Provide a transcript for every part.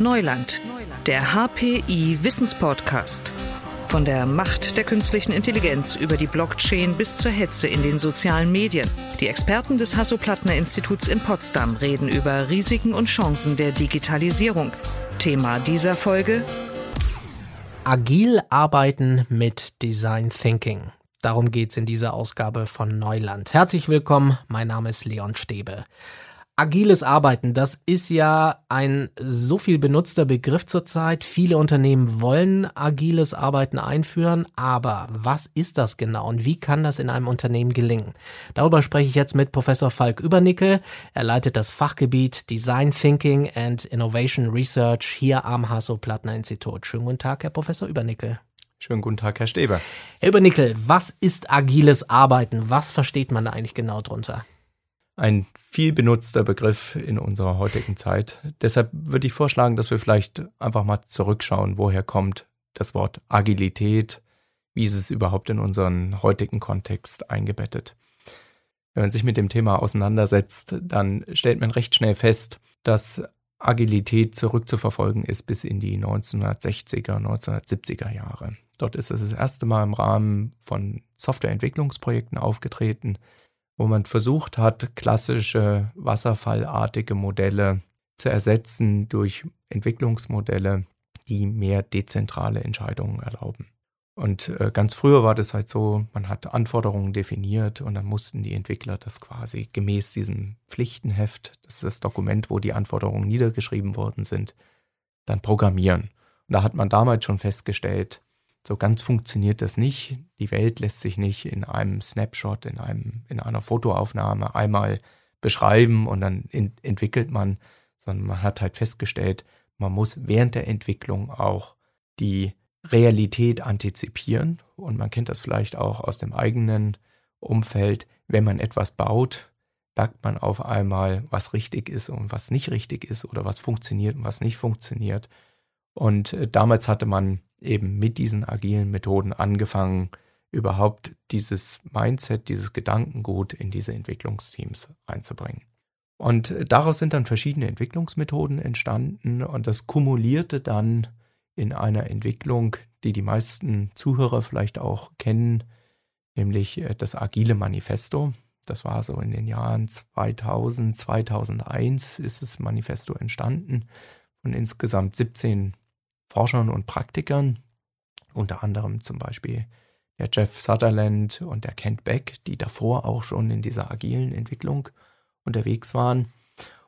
Neuland, der HPI Wissenspodcast. Von der Macht der künstlichen Intelligenz über die Blockchain bis zur Hetze in den sozialen Medien. Die Experten des Hasso-Plattner-Instituts in Potsdam reden über Risiken und Chancen der Digitalisierung. Thema dieser Folge: Agil arbeiten mit Design Thinking. Darum geht es in dieser Ausgabe von Neuland. Herzlich willkommen, mein Name ist Leon Stäbe. Agiles Arbeiten, das ist ja ein so viel benutzter Begriff zurzeit. Viele Unternehmen wollen agiles Arbeiten einführen, aber was ist das genau und wie kann das in einem Unternehmen gelingen? Darüber spreche ich jetzt mit Professor Falk Übernickel. Er leitet das Fachgebiet Design Thinking and Innovation Research hier am Hasso-Plattner-Institut. Schönen guten Tag, Herr Professor Übernickel. Schönen guten Tag, Herr Steber. Herr Übernickel, was ist agiles Arbeiten? Was versteht man da eigentlich genau drunter? Ein viel benutzter Begriff in unserer heutigen Zeit. Deshalb würde ich vorschlagen, dass wir vielleicht einfach mal zurückschauen, woher kommt das Wort Agilität, wie ist es überhaupt in unseren heutigen Kontext eingebettet. Wenn man sich mit dem Thema auseinandersetzt, dann stellt man recht schnell fest, dass Agilität zurückzuverfolgen ist bis in die 1960er, 1970er Jahre. Dort ist es das erste Mal im Rahmen von Softwareentwicklungsprojekten aufgetreten wo man versucht hat, klassische wasserfallartige Modelle zu ersetzen durch Entwicklungsmodelle, die mehr dezentrale Entscheidungen erlauben. Und äh, ganz früher war das halt so, man hat Anforderungen definiert und dann mussten die Entwickler das quasi gemäß diesem Pflichtenheft, das ist das Dokument, wo die Anforderungen niedergeschrieben worden sind, dann programmieren. Und da hat man damals schon festgestellt, so ganz funktioniert das nicht. Die Welt lässt sich nicht in einem Snapshot, in, einem, in einer Fotoaufnahme einmal beschreiben und dann in, entwickelt man, sondern man hat halt festgestellt, man muss während der Entwicklung auch die Realität antizipieren. Und man kennt das vielleicht auch aus dem eigenen Umfeld. Wenn man etwas baut, merkt man auf einmal, was richtig ist und was nicht richtig ist oder was funktioniert und was nicht funktioniert. Und äh, damals hatte man eben mit diesen agilen Methoden angefangen, überhaupt dieses Mindset, dieses Gedankengut in diese Entwicklungsteams reinzubringen. Und daraus sind dann verschiedene Entwicklungsmethoden entstanden und das kumulierte dann in einer Entwicklung, die die meisten Zuhörer vielleicht auch kennen, nämlich äh, das Agile Manifesto. Das war so in den Jahren 2000, 2001 ist das Manifesto entstanden von insgesamt 17 Forschern und Praktikern, unter anderem zum Beispiel der Jeff Sutherland und der Kent Beck, die davor auch schon in dieser agilen Entwicklung unterwegs waren.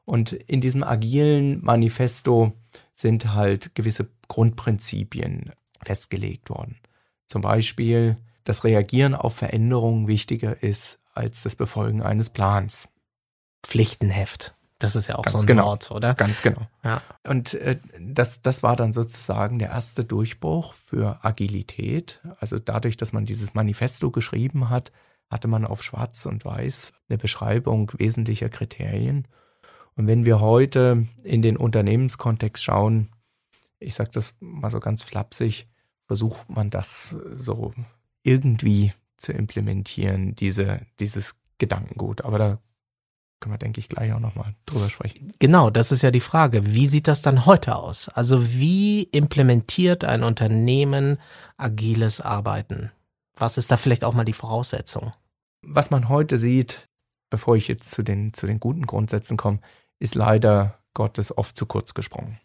Und in diesem agilen Manifesto sind halt gewisse Grundprinzipien festgelegt worden. Zum Beispiel, dass Reagieren auf Veränderungen wichtiger ist als das Befolgen eines Plans. Pflichtenheft. Das ist ja auch Ganz so ein genau. Wort, oder? Ganz genau. Ja. Und äh, das, das war dann sozusagen der erste Durchbruch für Agilität. Also dadurch, dass man dieses Manifesto geschrieben hat, hatte man auf Schwarz und Weiß eine Beschreibung wesentlicher Kriterien. Und wenn wir heute in den Unternehmenskontext schauen, ich sage das mal so ganz flapsig, versucht man das so irgendwie zu implementieren, diese, dieses Gedankengut. Aber da können wir, denke ich, gleich auch nochmal drüber sprechen. Genau, das ist ja die Frage. Wie sieht das dann heute aus? Also wie implementiert ein Unternehmen agiles Arbeiten? Was ist da vielleicht auch mal die Voraussetzung? Was man heute sieht, bevor ich jetzt zu den, zu den guten Grundsätzen komme, ist leider Gottes oft zu kurz gesprungen.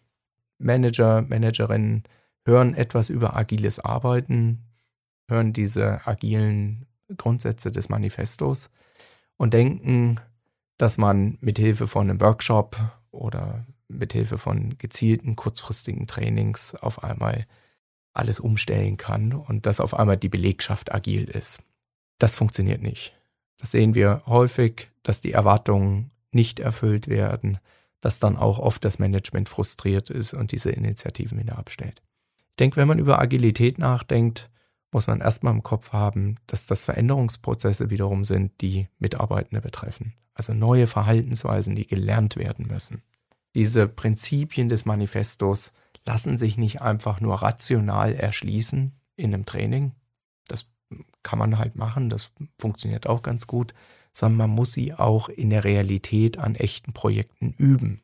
Manager, Managerinnen hören etwas über agiles Arbeiten, hören diese agilen Grundsätze des Manifestos und denken, dass man mithilfe von einem Workshop oder mithilfe von gezielten kurzfristigen Trainings auf einmal alles umstellen kann und dass auf einmal die Belegschaft agil ist. Das funktioniert nicht. Das sehen wir häufig, dass die Erwartungen nicht erfüllt werden, dass dann auch oft das Management frustriert ist und diese Initiativen wieder abstellt. Ich denke, wenn man über Agilität nachdenkt, muss man erstmal im Kopf haben, dass das Veränderungsprozesse wiederum sind, die Mitarbeitende betreffen. Also neue Verhaltensweisen, die gelernt werden müssen. Diese Prinzipien des Manifestos lassen sich nicht einfach nur rational erschließen in einem Training. Das kann man halt machen, das funktioniert auch ganz gut, sondern man muss sie auch in der Realität an echten Projekten üben.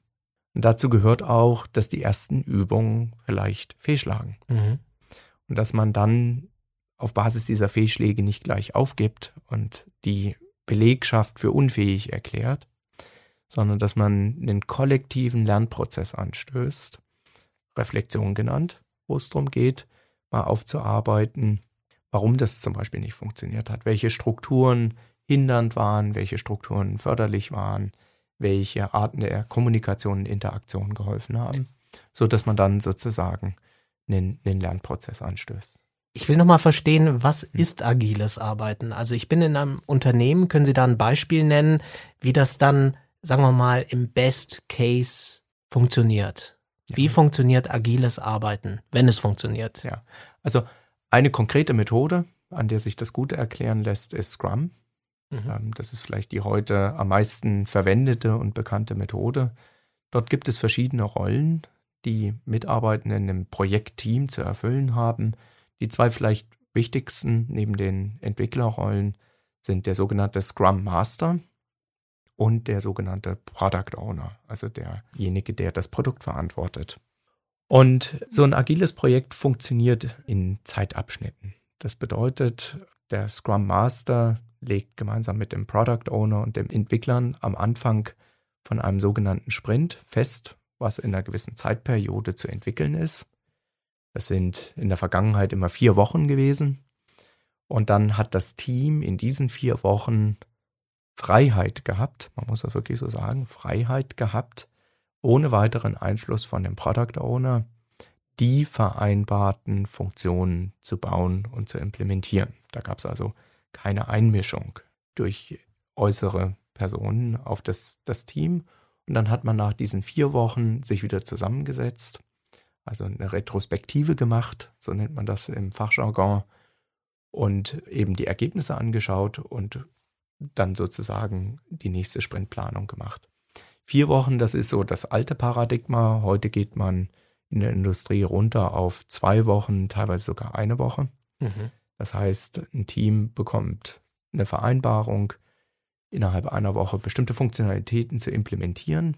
Und dazu gehört auch, dass die ersten Übungen vielleicht fehlschlagen. Mhm. Und dass man dann auf Basis dieser Fehlschläge nicht gleich aufgibt und die Belegschaft für unfähig erklärt, sondern dass man einen kollektiven Lernprozess anstößt, Reflexion genannt, wo es darum geht, mal aufzuarbeiten, warum das zum Beispiel nicht funktioniert hat, welche Strukturen hindernd waren, welche Strukturen förderlich waren, welche Arten der Kommunikation und Interaktion geholfen haben, so dass man dann sozusagen einen, einen Lernprozess anstößt. Ich will nochmal verstehen, was hm. ist agiles Arbeiten? Also ich bin in einem Unternehmen, können Sie da ein Beispiel nennen, wie das dann sagen wir mal, im Best Case funktioniert. Wie ja. funktioniert agiles Arbeiten, wenn es funktioniert? Ja, also eine konkrete Methode, an der sich das gut erklären lässt, ist Scrum. Mhm. Ähm, das ist vielleicht die heute am meisten verwendete und bekannte Methode. Dort gibt es verschiedene Rollen, die Mitarbeitenden im Projektteam zu erfüllen haben. Die zwei vielleicht wichtigsten neben den Entwicklerrollen sind der sogenannte Scrum Master und der sogenannte Product Owner, also derjenige, der das Produkt verantwortet. Und so ein agiles Projekt funktioniert in Zeitabschnitten. Das bedeutet, der Scrum Master legt gemeinsam mit dem Product Owner und dem Entwicklern am Anfang von einem sogenannten Sprint fest, was in einer gewissen Zeitperiode zu entwickeln ist. Das sind in der Vergangenheit immer vier Wochen gewesen. Und dann hat das Team in diesen vier Wochen Freiheit gehabt, man muss das wirklich so sagen, Freiheit gehabt, ohne weiteren Einfluss von dem Product Owner, die vereinbarten Funktionen zu bauen und zu implementieren. Da gab es also keine Einmischung durch äußere Personen auf das, das Team. Und dann hat man nach diesen vier Wochen sich wieder zusammengesetzt, also eine Retrospektive gemacht, so nennt man das im Fachjargon, und eben die Ergebnisse angeschaut und dann sozusagen die nächste Sprintplanung gemacht. Vier Wochen, das ist so das alte Paradigma. Heute geht man in der Industrie runter auf zwei Wochen, teilweise sogar eine Woche. Mhm. Das heißt, ein Team bekommt eine Vereinbarung, innerhalb einer Woche bestimmte Funktionalitäten zu implementieren.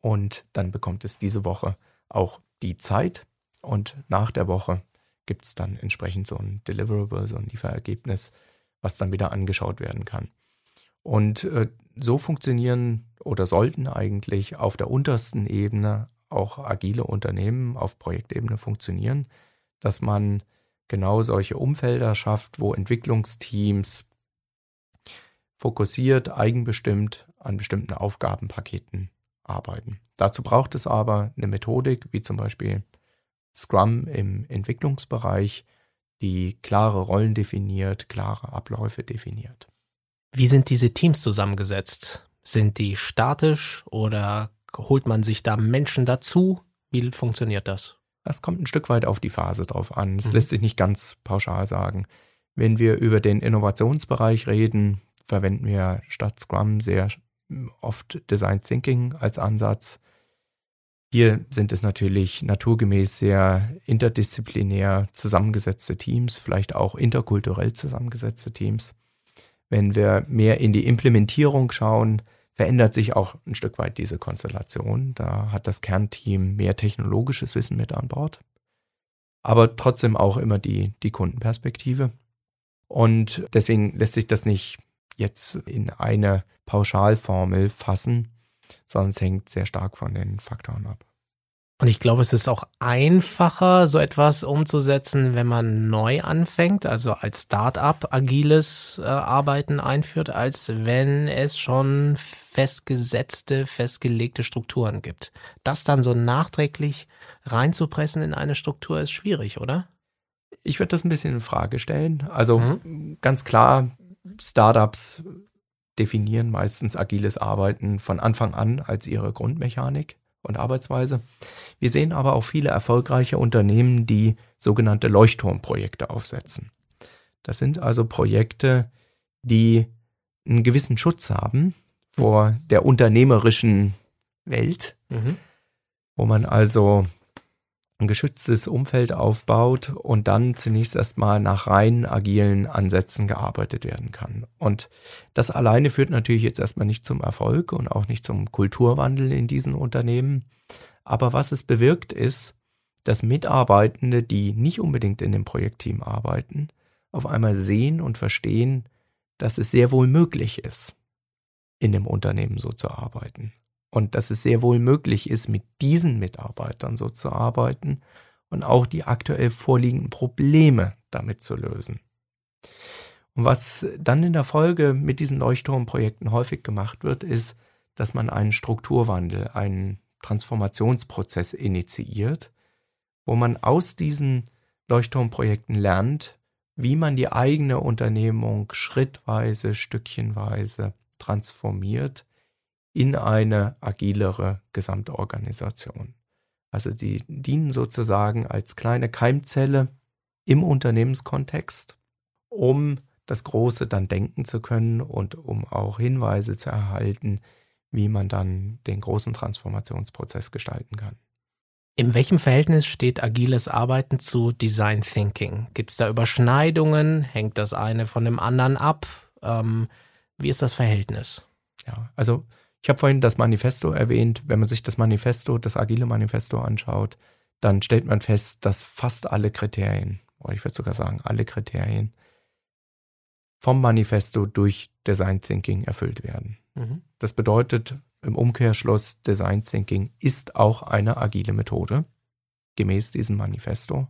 Und dann bekommt es diese Woche auch die Zeit. Und nach der Woche gibt es dann entsprechend so ein Deliverable, so ein Lieferergebnis, was dann wieder angeschaut werden kann. Und äh, so funktionieren oder sollten eigentlich auf der untersten Ebene auch agile Unternehmen auf Projektebene funktionieren, dass man genau solche Umfelder schafft, wo Entwicklungsteams fokussiert, eigenbestimmt an bestimmten Aufgabenpaketen arbeiten. Dazu braucht es aber eine Methodik, wie zum Beispiel Scrum im Entwicklungsbereich, die klare Rollen definiert, klare Abläufe definiert. Wie sind diese Teams zusammengesetzt? Sind die statisch oder holt man sich da Menschen dazu? Wie funktioniert das? Das kommt ein Stück weit auf die Phase drauf an. Das mhm. lässt sich nicht ganz pauschal sagen. Wenn wir über den Innovationsbereich reden, verwenden wir statt Scrum sehr oft Design Thinking als Ansatz. Hier sind es natürlich naturgemäß sehr interdisziplinär zusammengesetzte Teams, vielleicht auch interkulturell zusammengesetzte Teams. Wenn wir mehr in die Implementierung schauen, verändert sich auch ein Stück weit diese Konstellation. Da hat das Kernteam mehr technologisches Wissen mit an Bord, aber trotzdem auch immer die, die Kundenperspektive. Und deswegen lässt sich das nicht jetzt in eine Pauschalformel fassen, sondern es hängt sehr stark von den Faktoren ab. Und ich glaube, es ist auch einfacher, so etwas umzusetzen, wenn man neu anfängt, also als Start-up agiles äh, Arbeiten einführt, als wenn es schon festgesetzte, festgelegte Strukturen gibt. Das dann so nachträglich reinzupressen in eine Struktur ist schwierig, oder? Ich würde das ein bisschen in Frage stellen. Also mhm. ganz klar, Startups definieren meistens agiles Arbeiten von Anfang an als ihre Grundmechanik und Arbeitsweise. Wir sehen aber auch viele erfolgreiche Unternehmen, die sogenannte Leuchtturmprojekte aufsetzen. Das sind also Projekte, die einen gewissen Schutz haben vor der unternehmerischen Welt, mhm. wo man also ein geschütztes Umfeld aufbaut und dann zunächst erstmal nach rein agilen Ansätzen gearbeitet werden kann. Und das alleine führt natürlich jetzt erstmal nicht zum Erfolg und auch nicht zum Kulturwandel in diesen Unternehmen. Aber was es bewirkt ist, dass Mitarbeitende, die nicht unbedingt in dem Projektteam arbeiten, auf einmal sehen und verstehen, dass es sehr wohl möglich ist, in dem Unternehmen so zu arbeiten und dass es sehr wohl möglich ist, mit diesen Mitarbeitern so zu arbeiten und auch die aktuell vorliegenden Probleme damit zu lösen. Und was dann in der Folge mit diesen Leuchtturmprojekten häufig gemacht wird, ist, dass man einen Strukturwandel, einen Transformationsprozess initiiert, wo man aus diesen Leuchtturmprojekten lernt, wie man die eigene Unternehmung schrittweise, stückchenweise transformiert in eine agilere Gesamtorganisation. Also die dienen sozusagen als kleine Keimzelle im Unternehmenskontext, um das Große dann denken zu können und um auch Hinweise zu erhalten, wie man dann den großen Transformationsprozess gestalten kann. In welchem Verhältnis steht agiles Arbeiten zu Design Thinking? Gibt es da Überschneidungen? Hängt das eine von dem anderen ab? Ähm, wie ist das Verhältnis? Ja, also ich habe vorhin das Manifesto erwähnt. Wenn man sich das Manifesto, das agile Manifesto anschaut, dann stellt man fest, dass fast alle Kriterien, oder ich würde sogar sagen, alle Kriterien vom Manifesto durch Design Thinking erfüllt werden. Mhm. Das bedeutet im Umkehrschluss, Design Thinking ist auch eine agile Methode, gemäß diesem Manifesto.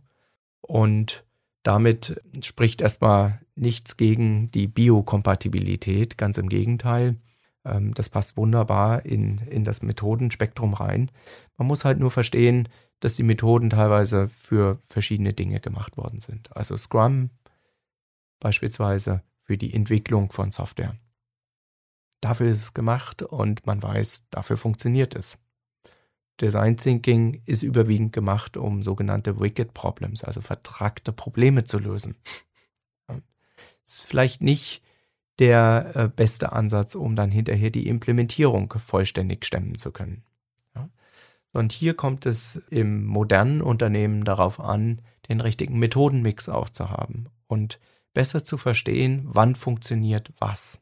Und damit spricht erstmal nichts gegen die Biokompatibilität, ganz im Gegenteil. Ähm, das passt wunderbar in, in das Methodenspektrum rein. Man muss halt nur verstehen, dass die Methoden teilweise für verschiedene Dinge gemacht worden sind. Also Scrum beispielsweise für die Entwicklung von Software. Dafür ist es gemacht und man weiß, dafür funktioniert es. Design Thinking ist überwiegend gemacht, um sogenannte Wicked Problems, also vertragte Probleme zu lösen. Ist vielleicht nicht der äh, beste Ansatz, um dann hinterher die Implementierung vollständig stemmen zu können. Ja? Und hier kommt es im modernen Unternehmen darauf an, den richtigen Methodenmix auch zu haben und besser zu verstehen, wann funktioniert was.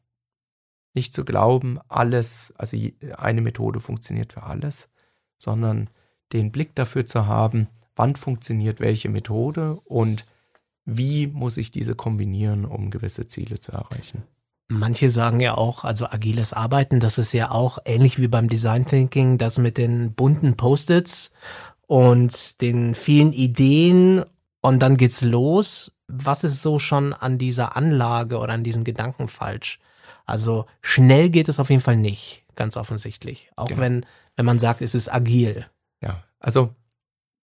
Nicht zu glauben, alles, also eine Methode funktioniert für alles, sondern den Blick dafür zu haben, wann funktioniert welche Methode und wie muss ich diese kombinieren, um gewisse Ziele zu erreichen. Manche sagen ja auch, also agiles Arbeiten, das ist ja auch ähnlich wie beim Design Thinking, das mit den bunten Post-its und den vielen Ideen und dann geht's los. Was ist so schon an dieser Anlage oder an diesem Gedanken falsch? Also schnell geht es auf jeden Fall nicht, ganz offensichtlich. Auch genau. wenn, wenn man sagt, es ist agil. Ja, also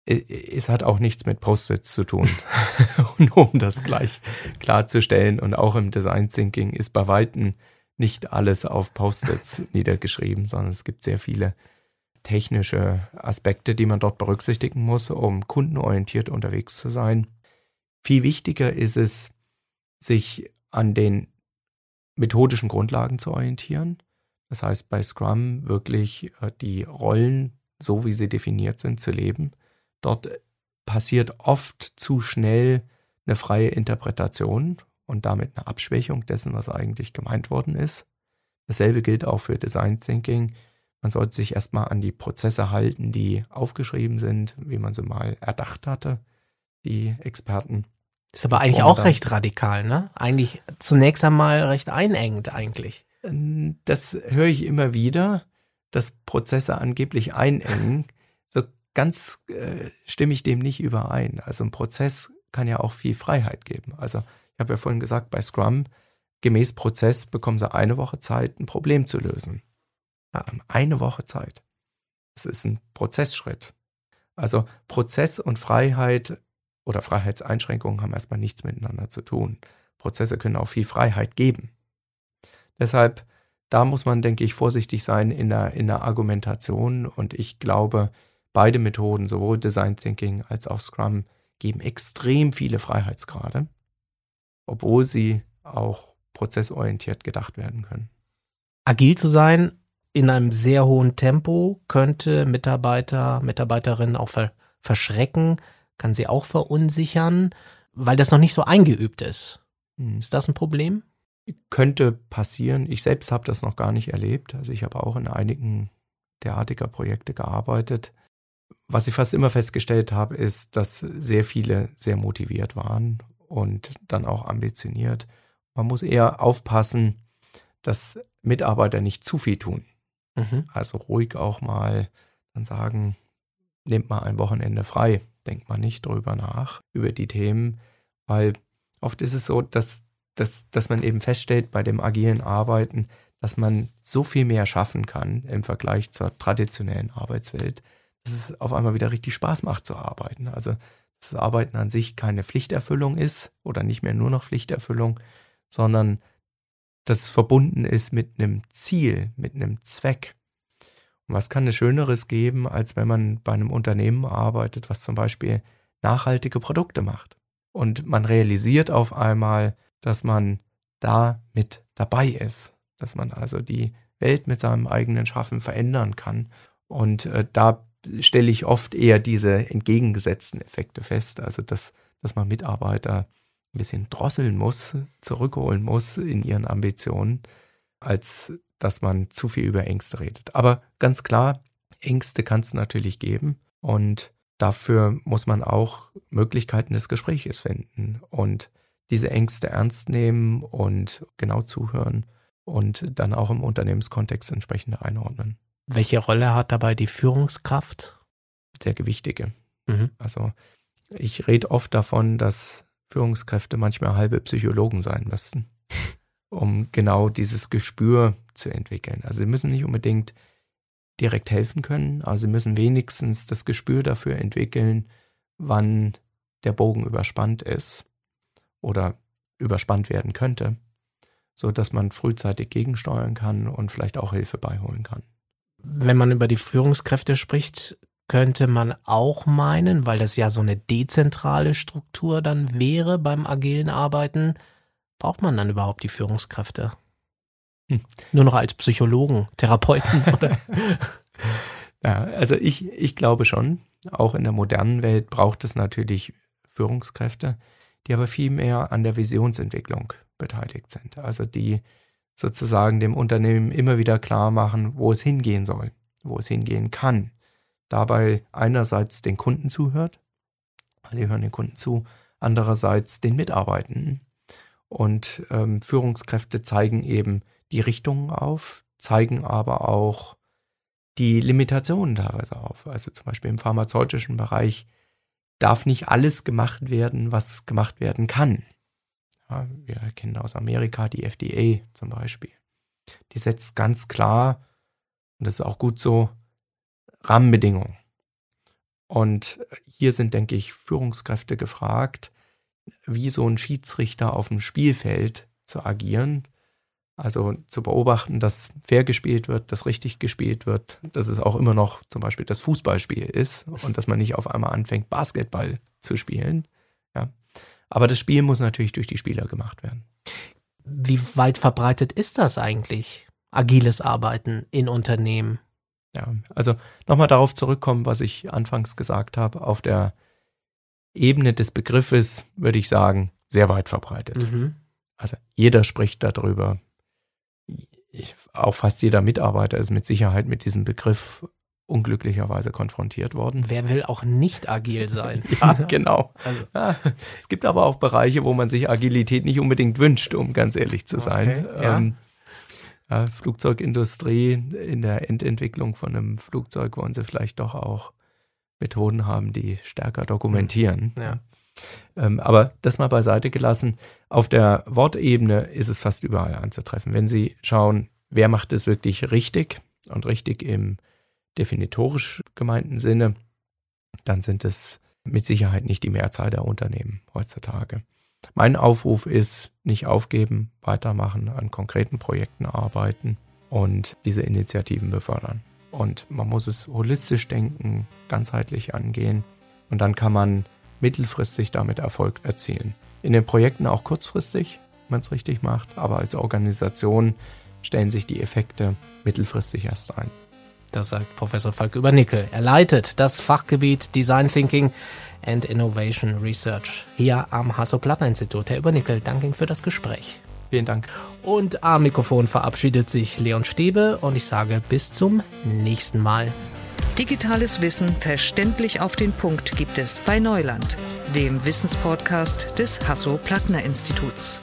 es hat auch nichts mit Post-its zu tun. und um das gleich klarzustellen, und auch im Design Thinking ist bei Weitem nicht alles auf Post-its niedergeschrieben, sondern es gibt sehr viele technische Aspekte, die man dort berücksichtigen muss, um kundenorientiert unterwegs zu sein. Viel wichtiger ist es, sich an den methodischen Grundlagen zu orientieren. Das heißt, bei Scrum wirklich äh, die Rollen, so wie sie definiert sind, zu leben Dort passiert oft zu schnell eine freie Interpretation und damit eine Abschwächung dessen, was eigentlich gemeint worden ist. Dasselbe gilt auch für Design Thinking. Man sollte sich erstmal an die Prozesse halten, die aufgeschrieben sind, wie man sie mal erdacht hatte, die Experten. Ist aber eigentlich auch recht radikal, ne? Eigentlich zunächst einmal recht einengend eigentlich. Ähm, das höre ich immer wieder, dass Prozesse angeblich einengen ganz äh, stimme ich dem nicht überein. Also ein Prozess kann ja auch viel Freiheit geben. Also ich habe ja vorhin gesagt, bei Scrum, gemäß Prozess bekommen sie eine Woche Zeit, ein Problem zu lösen. Ja, eine Woche Zeit. Das ist ein Prozessschritt. Also Prozess und Freiheit oder Freiheitseinschränkungen haben erstmal nichts miteinander zu tun. Prozesse können auch viel Freiheit geben. Deshalb, da muss man, denke ich, vorsichtig sein in der, in der Argumentation. Und ich glaube, Beide Methoden, sowohl Design Thinking als auch Scrum, geben extrem viele Freiheitsgrade, obwohl sie auch prozessorientiert gedacht werden können. Agil zu sein in einem sehr hohen Tempo könnte Mitarbeiter, Mitarbeiterinnen auch ver verschrecken, kann sie auch verunsichern, weil das noch nicht so eingeübt ist. Hm. Ist das ein Problem? Könnte passieren. Ich selbst habe das noch gar nicht erlebt. Also ich habe auch in einigen derartiger Projekte gearbeitet. Was ich fast immer festgestellt habe, ist, dass sehr viele sehr motiviert waren und dann auch ambitioniert. Man muss eher aufpassen, dass Mitarbeiter nicht zu viel tun. Mhm. Also ruhig auch mal dann sagen, nehmt mal ein Wochenende frei, denkt mal nicht drüber nach, über die Themen, weil oft ist es so, dass, dass, dass man eben feststellt bei dem agilen Arbeiten, dass man so viel mehr schaffen kann im Vergleich zur traditionellen Arbeitswelt, dass es auf einmal wieder richtig Spaß macht zu arbeiten. Also dass das Arbeiten an sich keine Pflichterfüllung ist oder nicht mehr nur noch Pflichterfüllung, sondern dass es verbunden ist mit einem Ziel, mit einem Zweck. Und was kann es Schöneres geben, als wenn man bei einem Unternehmen arbeitet, was zum Beispiel nachhaltige Produkte macht? Und man realisiert auf einmal, dass man da mit dabei ist, dass man also die Welt mit seinem eigenen Schaffen verändern kann. Und äh, da stelle ich oft eher diese entgegengesetzten Effekte fest, also dass, dass man Mitarbeiter ein bisschen drosseln muss, zurückholen muss in ihren Ambitionen, als dass man zu viel über Ängste redet. Aber ganz klar, Ängste kann es natürlich geben und dafür muss man auch Möglichkeiten des Gesprächs finden und diese Ängste ernst nehmen und genau zuhören und dann auch im Unternehmenskontext entsprechend einordnen. Welche Rolle hat dabei die Führungskraft? Sehr gewichtige. Mhm. Also ich rede oft davon, dass Führungskräfte manchmal halbe Psychologen sein müssten, um genau dieses Gespür zu entwickeln. Also sie müssen nicht unbedingt direkt helfen können, aber sie müssen wenigstens das Gespür dafür entwickeln, wann der Bogen überspannt ist oder überspannt werden könnte, so dass man frühzeitig gegensteuern kann und vielleicht auch Hilfe beiholen kann. Wenn man über die Führungskräfte spricht, könnte man auch meinen, weil das ja so eine dezentrale Struktur dann wäre beim agilen Arbeiten, braucht man dann überhaupt die Führungskräfte? Hm. Nur noch als Psychologen, Therapeuten oder? ja, also ich, ich glaube schon, auch in der modernen Welt braucht es natürlich Führungskräfte, die aber viel mehr an der Visionsentwicklung beteiligt sind. Also die sozusagen dem Unternehmen immer wieder klar machen, wo es hingehen soll, wo es hingehen kann. Dabei einerseits den Kunden zuhört, die hören den Kunden zu, andererseits den Mitarbeitenden. Und ähm, Führungskräfte zeigen eben die Richtungen auf, zeigen aber auch die Limitationen teilweise auf. Also zum Beispiel im pharmazeutischen Bereich darf nicht alles gemacht werden, was gemacht werden kann. Wir kennen aus Amerika die FDA zum Beispiel. Die setzt ganz klar, und das ist auch gut so, Rahmenbedingungen. Und hier sind, denke ich, Führungskräfte gefragt, wie so ein Schiedsrichter auf dem Spielfeld zu agieren. Also zu beobachten, dass fair gespielt wird, dass richtig gespielt wird, dass es auch immer noch zum Beispiel das Fußballspiel ist und dass man nicht auf einmal anfängt, Basketball zu spielen. Ja. Aber das Spiel muss natürlich durch die Spieler gemacht werden. Wie weit verbreitet ist das eigentlich, agiles Arbeiten in Unternehmen? Ja, also nochmal darauf zurückkommen, was ich anfangs gesagt habe. Auf der Ebene des Begriffes würde ich sagen, sehr weit verbreitet. Mhm. Also jeder spricht darüber. Ich, auch fast jeder Mitarbeiter ist mit Sicherheit mit diesem Begriff unglücklicherweise konfrontiert worden. Wer will auch nicht agil sein? ja, genau. Also. Ja, es gibt aber auch Bereiche, wo man sich Agilität nicht unbedingt wünscht, um ganz ehrlich zu sein. Okay, ja. ähm, ja, Flugzeugindustrie in der Endentwicklung von einem Flugzeug wollen sie vielleicht doch auch Methoden haben, die stärker dokumentieren. Ja. Ähm, aber das mal beiseite gelassen. Auf der Wortebene ist es fast überall anzutreffen. Wenn Sie schauen, wer macht es wirklich richtig und richtig im definitorisch gemeinten Sinne, dann sind es mit Sicherheit nicht die Mehrzahl der Unternehmen heutzutage. Mein Aufruf ist, nicht aufgeben, weitermachen, an konkreten Projekten arbeiten und diese Initiativen befördern. Und man muss es holistisch denken, ganzheitlich angehen und dann kann man mittelfristig damit Erfolg erzielen. In den Projekten auch kurzfristig, wenn man es richtig macht, aber als Organisation stellen sich die Effekte mittelfristig erst ein. Das sagt Professor Falk Übernickel. Er leitet das Fachgebiet Design Thinking and Innovation Research hier am Hasso-Plattner-Institut. Herr Übernickel, danke Ihnen für das Gespräch. Vielen Dank. Und am Mikrofon verabschiedet sich Leon Stäbe und ich sage bis zum nächsten Mal. Digitales Wissen verständlich auf den Punkt gibt es bei Neuland, dem Wissenspodcast des Hasso-Plattner-Instituts.